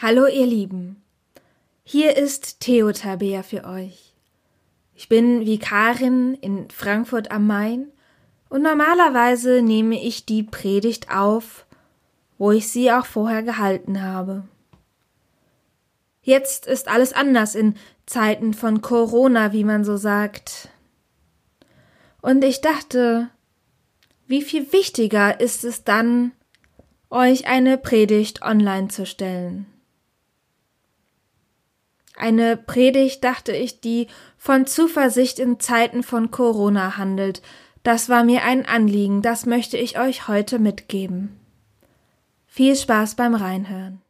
Hallo ihr Lieben, hier ist Theo Tabea für euch. Ich bin Vikarin in Frankfurt am Main und normalerweise nehme ich die Predigt auf, wo ich sie auch vorher gehalten habe. Jetzt ist alles anders in Zeiten von Corona, wie man so sagt. Und ich dachte, wie viel wichtiger ist es dann, euch eine Predigt online zu stellen. Eine Predigt, dachte ich, die von Zuversicht in Zeiten von Corona handelt. Das war mir ein Anliegen, das möchte ich euch heute mitgeben. Viel Spaß beim Reinhören.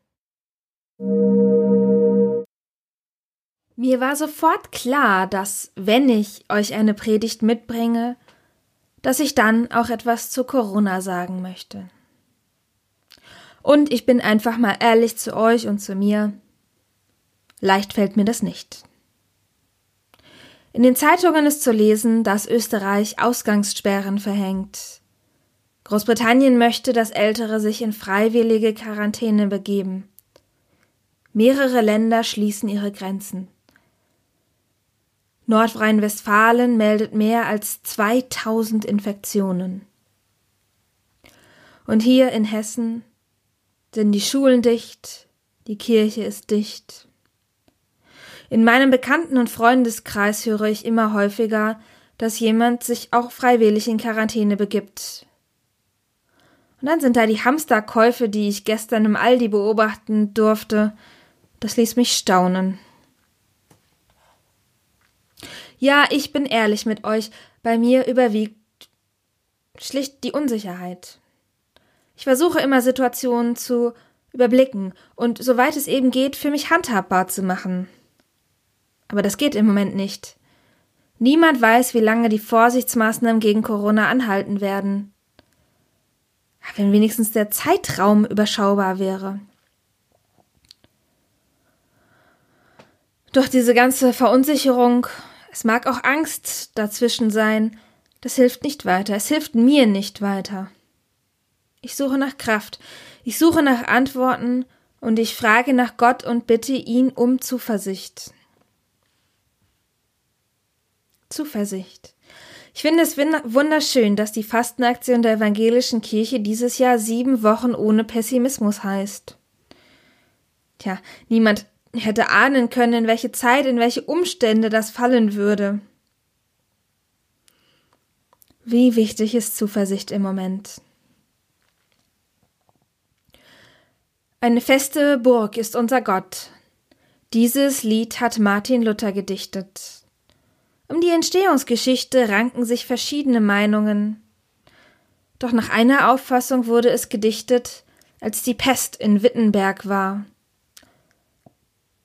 Mir war sofort klar, dass wenn ich euch eine Predigt mitbringe, dass ich dann auch etwas zu Corona sagen möchte. Und ich bin einfach mal ehrlich zu euch und zu mir. Leicht fällt mir das nicht. In den Zeitungen ist zu lesen, dass Österreich Ausgangssperren verhängt. Großbritannien möchte, dass Ältere sich in freiwillige Quarantäne begeben. Mehrere Länder schließen ihre Grenzen. Nordrhein-Westfalen meldet mehr als 2000 Infektionen. Und hier in Hessen sind die Schulen dicht, die Kirche ist dicht. In meinem Bekannten- und Freundeskreis höre ich immer häufiger, dass jemand sich auch freiwillig in Quarantäne begibt. Und dann sind da die Hamsterkäufe, die ich gestern im Aldi beobachten durfte. Das ließ mich staunen. Ja, ich bin ehrlich mit euch, bei mir überwiegt schlicht die Unsicherheit. Ich versuche immer Situationen zu überblicken und soweit es eben geht, für mich handhabbar zu machen. Aber das geht im Moment nicht. Niemand weiß, wie lange die Vorsichtsmaßnahmen gegen Corona anhalten werden. Wenn wenigstens der Zeitraum überschaubar wäre. Durch diese ganze Verunsicherung, es mag auch Angst dazwischen sein, das hilft nicht weiter, es hilft mir nicht weiter. Ich suche nach Kraft, ich suche nach Antworten und ich frage nach Gott und bitte ihn um Zuversicht. Zuversicht. Ich finde es wunderschön, dass die Fastenaktion der evangelischen Kirche dieses Jahr sieben Wochen ohne Pessimismus heißt. Tja, niemand hätte ahnen können, in welche Zeit, in welche Umstände das fallen würde. Wie wichtig ist Zuversicht im Moment. Eine feste Burg ist unser Gott. Dieses Lied hat Martin Luther gedichtet. Um die Entstehungsgeschichte ranken sich verschiedene Meinungen. Doch nach einer Auffassung wurde es gedichtet, als die Pest in Wittenberg war.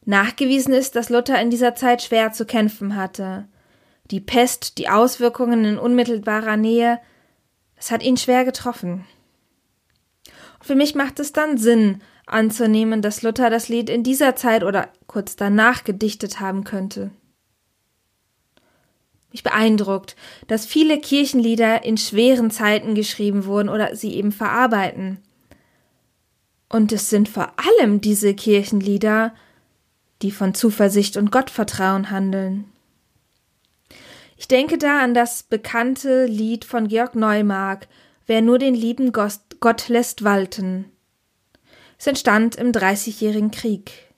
Nachgewiesen ist, dass Luther in dieser Zeit schwer zu kämpfen hatte. Die Pest, die Auswirkungen in unmittelbarer Nähe, es hat ihn schwer getroffen. Für mich macht es dann Sinn, anzunehmen, dass Luther das Lied in dieser Zeit oder kurz danach gedichtet haben könnte. Mich beeindruckt, dass viele Kirchenlieder in schweren Zeiten geschrieben wurden oder sie eben verarbeiten. Und es sind vor allem diese Kirchenlieder, die von Zuversicht und Gottvertrauen handeln. Ich denke da an das bekannte Lied von Georg Neumark, Wer nur den lieben Gott lässt walten. Es entstand im Dreißigjährigen Krieg.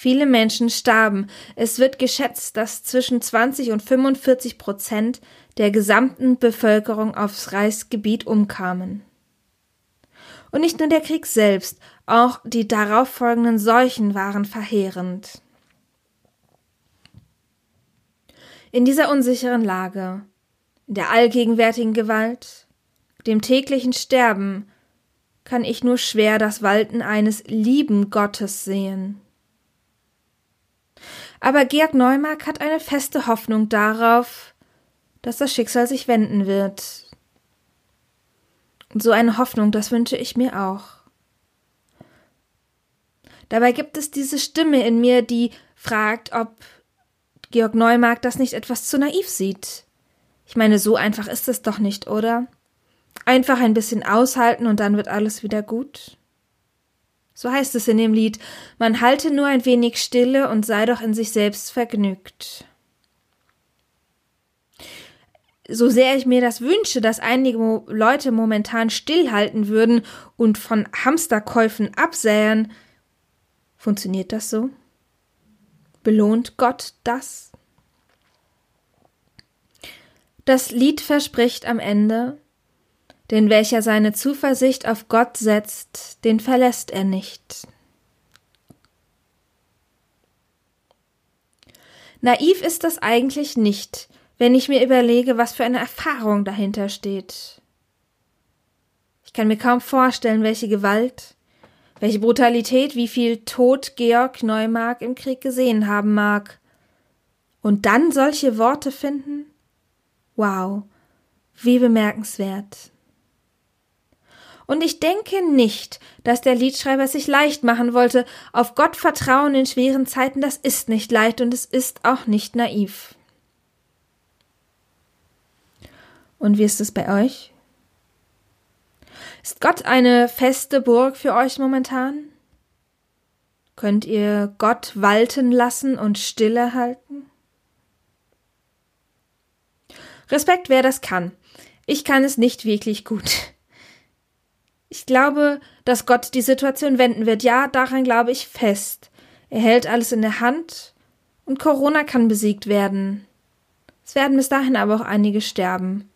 Viele Menschen starben. Es wird geschätzt, dass zwischen 20 und 45 Prozent der gesamten Bevölkerung aufs Reichsgebiet umkamen. Und nicht nur der Krieg selbst, auch die darauffolgenden Seuchen waren verheerend. In dieser unsicheren Lage, in der allgegenwärtigen Gewalt, dem täglichen Sterben, kann ich nur schwer das Walten eines lieben Gottes sehen. Aber Georg Neumark hat eine feste Hoffnung darauf, dass das Schicksal sich wenden wird. Und so eine Hoffnung, das wünsche ich mir auch. Dabei gibt es diese Stimme in mir, die fragt, ob Georg Neumark das nicht etwas zu naiv sieht. Ich meine, so einfach ist es doch nicht, oder? Einfach ein bisschen aushalten und dann wird alles wieder gut. So heißt es in dem Lied, man halte nur ein wenig Stille und sei doch in sich selbst vergnügt. So sehr ich mir das wünsche, dass einige Leute momentan stillhalten würden und von Hamsterkäufen absähen, funktioniert das so? Belohnt Gott das? Das Lied verspricht am Ende, denn welcher seine Zuversicht auf Gott setzt, den verlässt er nicht. Naiv ist das eigentlich nicht, wenn ich mir überlege, was für eine Erfahrung dahinter steht. Ich kann mir kaum vorstellen, welche Gewalt, welche Brutalität, wie viel Tod Georg Neumark im Krieg gesehen haben mag. Und dann solche Worte finden? Wow, wie bemerkenswert. Und ich denke nicht, dass der Liedschreiber sich leicht machen wollte. Auf Gott vertrauen in schweren Zeiten, das ist nicht leicht und es ist auch nicht naiv. Und wie ist es bei euch? Ist Gott eine feste Burg für euch momentan? Könnt ihr Gott walten lassen und Stille halten? Respekt, wer das kann. Ich kann es nicht wirklich gut. Ich glaube, dass Gott die Situation wenden wird. Ja, daran glaube ich fest. Er hält alles in der Hand und Corona kann besiegt werden. Es werden bis dahin aber auch einige sterben.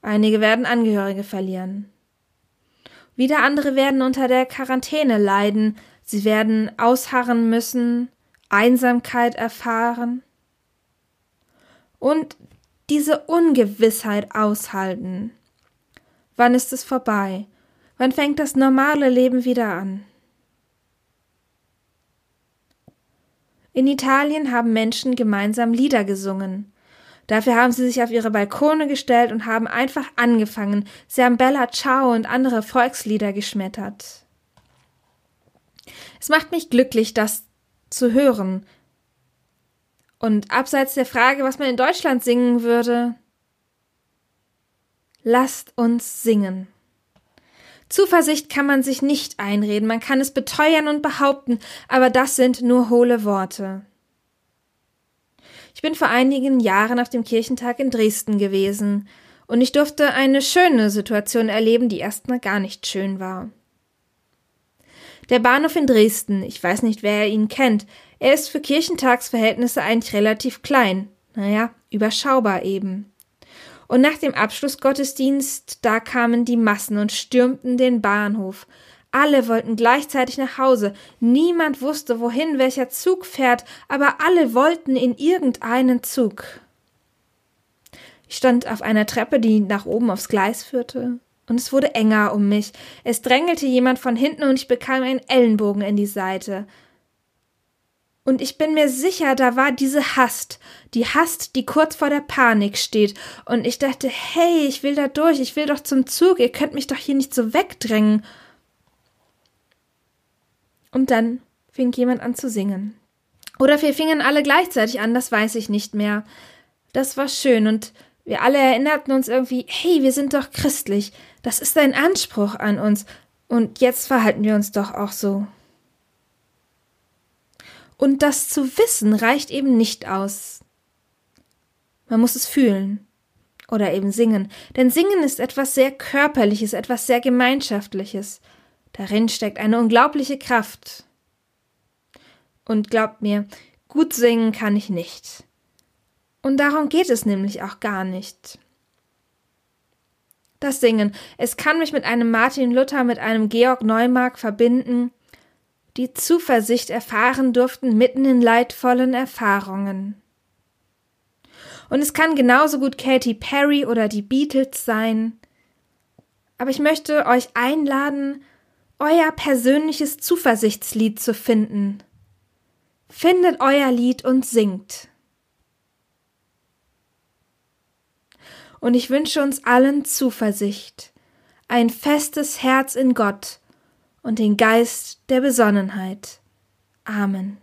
Einige werden Angehörige verlieren. Wieder andere werden unter der Quarantäne leiden. Sie werden ausharren müssen, Einsamkeit erfahren und diese Ungewissheit aushalten. Wann ist es vorbei? Wann fängt das normale Leben wieder an? In Italien haben Menschen gemeinsam Lieder gesungen. Dafür haben sie sich auf ihre Balkone gestellt und haben einfach angefangen. Sie haben Bella Ciao und andere Volkslieder geschmettert. Es macht mich glücklich, das zu hören. Und abseits der Frage, was man in Deutschland singen würde, Lasst uns singen. Zuversicht kann man sich nicht einreden, man kann es beteuern und behaupten, aber das sind nur hohle Worte. Ich bin vor einigen Jahren auf dem Kirchentag in Dresden gewesen, und ich durfte eine schöne Situation erleben, die erstmal gar nicht schön war. Der Bahnhof in Dresden, ich weiß nicht, wer ihn kennt, er ist für Kirchentagsverhältnisse eigentlich relativ klein, naja, überschaubar eben. Und nach dem Abschlussgottesdienst, da kamen die Massen und stürmten den Bahnhof. Alle wollten gleichzeitig nach Hause. Niemand wusste, wohin welcher Zug fährt, aber alle wollten in irgendeinen Zug. Ich stand auf einer Treppe, die nach oben aufs Gleis führte, und es wurde enger um mich. Es drängelte jemand von hinten und ich bekam einen Ellenbogen in die Seite. Und ich bin mir sicher, da war diese Hast, die Hast, die kurz vor der Panik steht. Und ich dachte, hey, ich will da durch, ich will doch zum Zug, ihr könnt mich doch hier nicht so wegdrängen. Und dann fing jemand an zu singen. Oder wir fingen alle gleichzeitig an, das weiß ich nicht mehr. Das war schön und wir alle erinnerten uns irgendwie, hey, wir sind doch christlich, das ist ein Anspruch an uns, und jetzt verhalten wir uns doch auch so. Und das zu wissen reicht eben nicht aus. Man muss es fühlen oder eben singen, denn singen ist etwas sehr Körperliches, etwas sehr Gemeinschaftliches. Darin steckt eine unglaubliche Kraft. Und glaubt mir, gut singen kann ich nicht. Und darum geht es nämlich auch gar nicht. Das Singen, es kann mich mit einem Martin Luther, mit einem Georg Neumark verbinden, die Zuversicht erfahren durften mitten in leidvollen Erfahrungen. Und es kann genauso gut Katy Perry oder die Beatles sein. Aber ich möchte euch einladen, euer persönliches Zuversichtslied zu finden. Findet euer Lied und singt. Und ich wünsche uns allen Zuversicht, ein festes Herz in Gott, und den Geist der Besonnenheit. Amen.